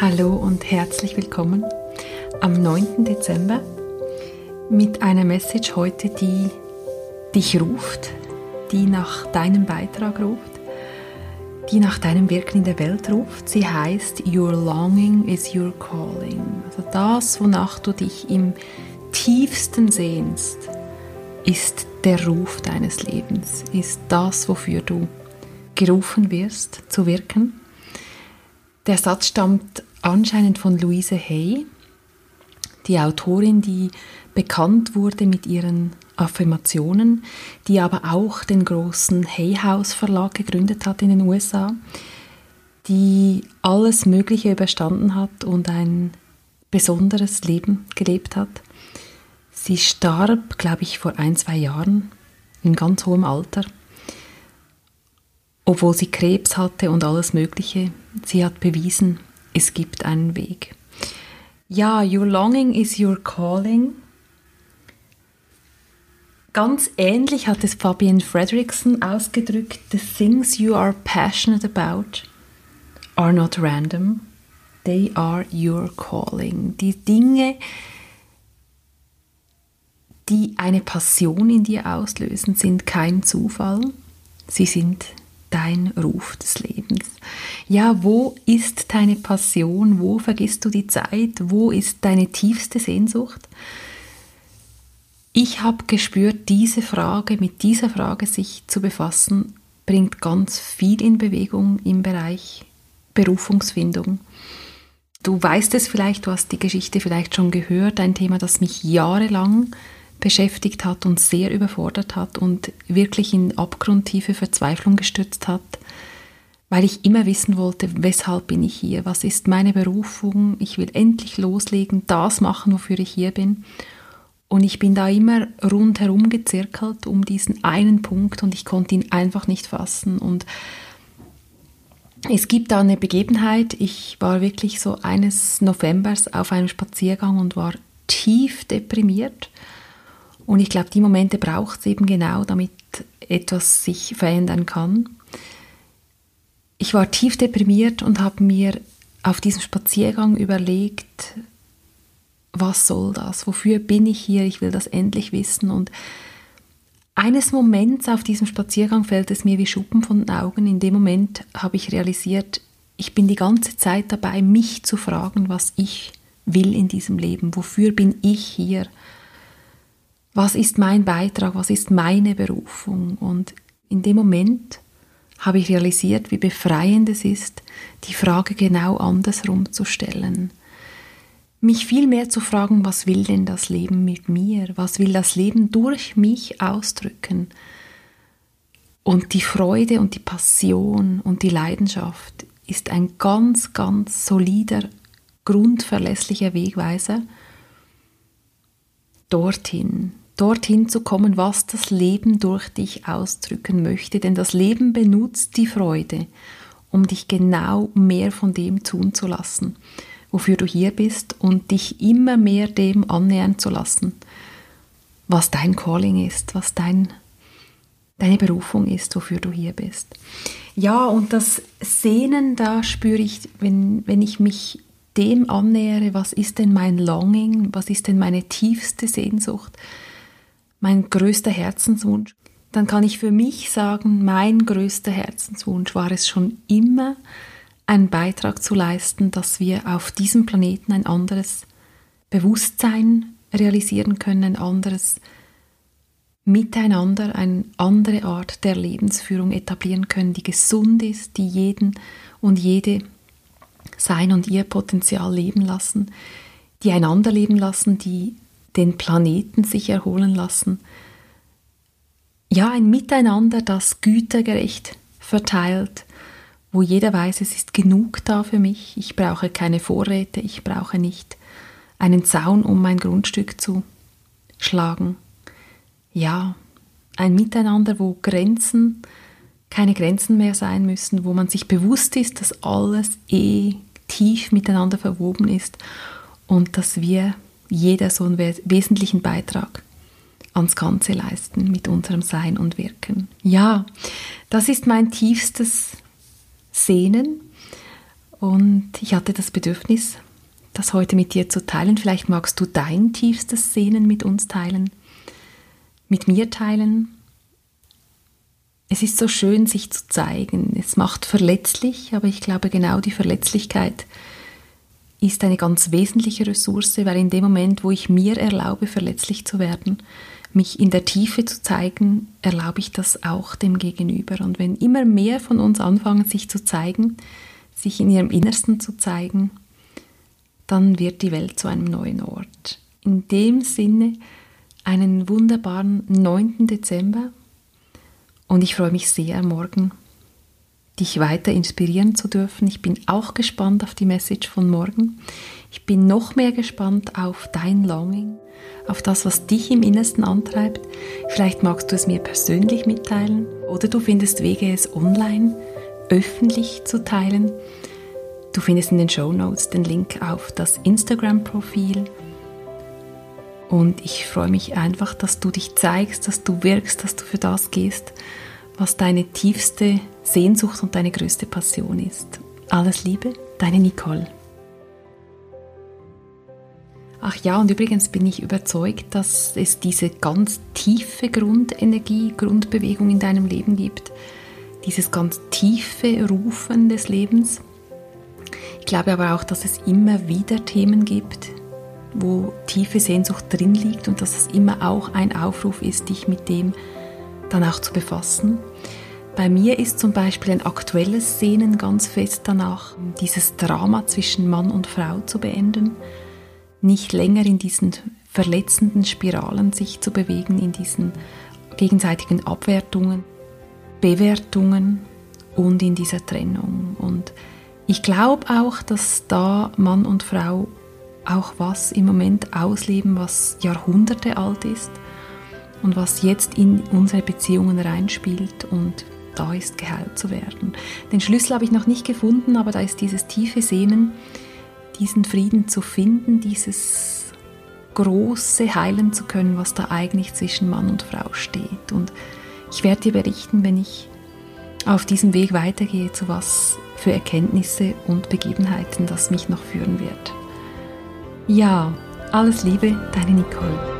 Hallo und herzlich willkommen am 9. Dezember mit einer Message heute, die dich ruft, die nach deinem Beitrag ruft, die nach deinem Wirken in der Welt ruft. Sie heißt Your Longing is Your Calling. Also das, wonach du dich im tiefsten sehnst, ist der Ruf deines Lebens, ist das, wofür du gerufen wirst zu wirken. Der Satz stammt anscheinend von Louise Hay, die Autorin, die bekannt wurde mit ihren Affirmationen, die aber auch den großen Hay House Verlag gegründet hat in den USA, die alles Mögliche überstanden hat und ein besonderes Leben gelebt hat. Sie starb, glaube ich, vor ein, zwei Jahren in ganz hohem Alter, obwohl sie Krebs hatte und alles Mögliche. Sie hat bewiesen, es gibt einen Weg. Ja, your longing is your calling. Ganz ähnlich hat es Fabian Fredrickson ausgedrückt, the things you are passionate about are not random, they are your calling. Die Dinge, die eine Passion in dir auslösen, sind kein Zufall, sie sind dein Ruf des Lebens. Ja, wo ist deine Passion? Wo vergisst du die Zeit? Wo ist deine tiefste Sehnsucht? Ich habe gespürt, diese Frage, mit dieser Frage sich zu befassen, bringt ganz viel in Bewegung im Bereich Berufungsfindung. Du weißt es vielleicht, du hast die Geschichte vielleicht schon gehört, ein Thema, das mich jahrelang beschäftigt hat und sehr überfordert hat und wirklich in abgrundtiefe Verzweiflung gestürzt hat, weil ich immer wissen wollte, weshalb bin ich hier, was ist meine Berufung, ich will endlich loslegen, das machen, wofür ich hier bin. Und ich bin da immer rundherum gezirkelt um diesen einen Punkt und ich konnte ihn einfach nicht fassen. Und es gibt da eine Begebenheit, ich war wirklich so eines Novembers auf einem Spaziergang und war tief deprimiert und ich glaube, die Momente braucht es eben genau, damit etwas sich verändern kann. Ich war tief deprimiert und habe mir auf diesem Spaziergang überlegt, was soll das? Wofür bin ich hier? Ich will das endlich wissen. Und eines Moments auf diesem Spaziergang fällt es mir wie Schuppen von den Augen. In dem Moment habe ich realisiert, ich bin die ganze Zeit dabei, mich zu fragen, was ich will in diesem Leben. Wofür bin ich hier? was ist mein Beitrag, was ist meine Berufung. Und in dem Moment habe ich realisiert, wie befreiend es ist, die Frage genau andersrum zu stellen. Mich viel mehr zu fragen, was will denn das Leben mit mir? Was will das Leben durch mich ausdrücken? Und die Freude und die Passion und die Leidenschaft ist ein ganz, ganz solider, grundverlässlicher Wegweiser dorthin, dorthin zu kommen, was das Leben durch dich ausdrücken möchte. Denn das Leben benutzt die Freude, um dich genau mehr von dem tun zu lassen, wofür du hier bist und dich immer mehr dem annähern zu lassen, was dein Calling ist, was dein, deine Berufung ist, wofür du hier bist. Ja, und das Sehnen, da spüre ich, wenn, wenn ich mich dem annähere, was ist denn mein Longing, was ist denn meine tiefste Sehnsucht, mein größter Herzenswunsch, dann kann ich für mich sagen, mein größter Herzenswunsch war es schon immer, einen Beitrag zu leisten, dass wir auf diesem Planeten ein anderes Bewusstsein realisieren können, ein anderes Miteinander, eine andere Art der Lebensführung etablieren können, die gesund ist, die jeden und jede sein und ihr Potenzial leben lassen, die einander leben lassen, die den Planeten sich erholen lassen. Ja, ein Miteinander, das gütergerecht verteilt, wo jeder weiß, es ist genug da für mich, ich brauche keine Vorräte, ich brauche nicht einen Zaun, um mein Grundstück zu schlagen. Ja, ein Miteinander, wo Grenzen keine Grenzen mehr sein müssen, wo man sich bewusst ist, dass alles eh tief miteinander verwoben ist und dass wir jeder so einen wesentlichen Beitrag ans Ganze leisten mit unserem Sein und Wirken. Ja, das ist mein tiefstes Sehnen Und ich hatte das Bedürfnis, das heute mit dir zu teilen. Vielleicht magst du dein tiefstes Sehnen mit uns teilen, mit mir teilen. Es ist so schön, sich zu zeigen. Es macht verletzlich, aber ich glaube, genau die Verletzlichkeit ist eine ganz wesentliche Ressource, weil in dem Moment, wo ich mir erlaube, verletzlich zu werden, mich in der Tiefe zu zeigen, erlaube ich das auch dem Gegenüber. Und wenn immer mehr von uns anfangen, sich zu zeigen, sich in ihrem Innersten zu zeigen, dann wird die Welt zu einem neuen Ort. In dem Sinne einen wunderbaren 9. Dezember und ich freue mich sehr, morgen dich weiter inspirieren zu dürfen. Ich bin auch gespannt auf die Message von morgen. Ich bin noch mehr gespannt auf dein Longing, auf das, was dich im Innersten antreibt. Vielleicht magst du es mir persönlich mitteilen oder du findest Wege, es online, öffentlich zu teilen. Du findest in den Show Notes den Link auf das Instagram-Profil. Und ich freue mich einfach, dass du dich zeigst, dass du wirkst, dass du für das gehst, was deine tiefste Sehnsucht und deine größte Passion ist. Alles Liebe, deine Nicole. Ach ja, und übrigens bin ich überzeugt, dass es diese ganz tiefe Grundenergie, Grundbewegung in deinem Leben gibt. Dieses ganz tiefe Rufen des Lebens. Ich glaube aber auch, dass es immer wieder Themen gibt, wo tiefe Sehnsucht drin liegt und dass es immer auch ein Aufruf ist, dich mit dem dann auch zu befassen. Bei mir ist zum Beispiel ein aktuelles Sehnen ganz fest danach, dieses Drama zwischen Mann und Frau zu beenden, nicht länger in diesen verletzenden Spiralen sich zu bewegen, in diesen gegenseitigen Abwertungen, Bewertungen und in dieser Trennung. Und ich glaube auch, dass da Mann und Frau auch was im Moment ausleben, was Jahrhunderte alt ist und was jetzt in unsere Beziehungen reinspielt. Und da ist, geheilt zu werden. Den Schlüssel habe ich noch nicht gefunden, aber da ist dieses tiefe Sehnen, diesen Frieden zu finden, dieses große heilen zu können, was da eigentlich zwischen Mann und Frau steht. Und ich werde dir berichten, wenn ich auf diesem Weg weitergehe, zu was für Erkenntnisse und Begebenheiten das mich noch führen wird. Ja, alles Liebe, deine Nicole.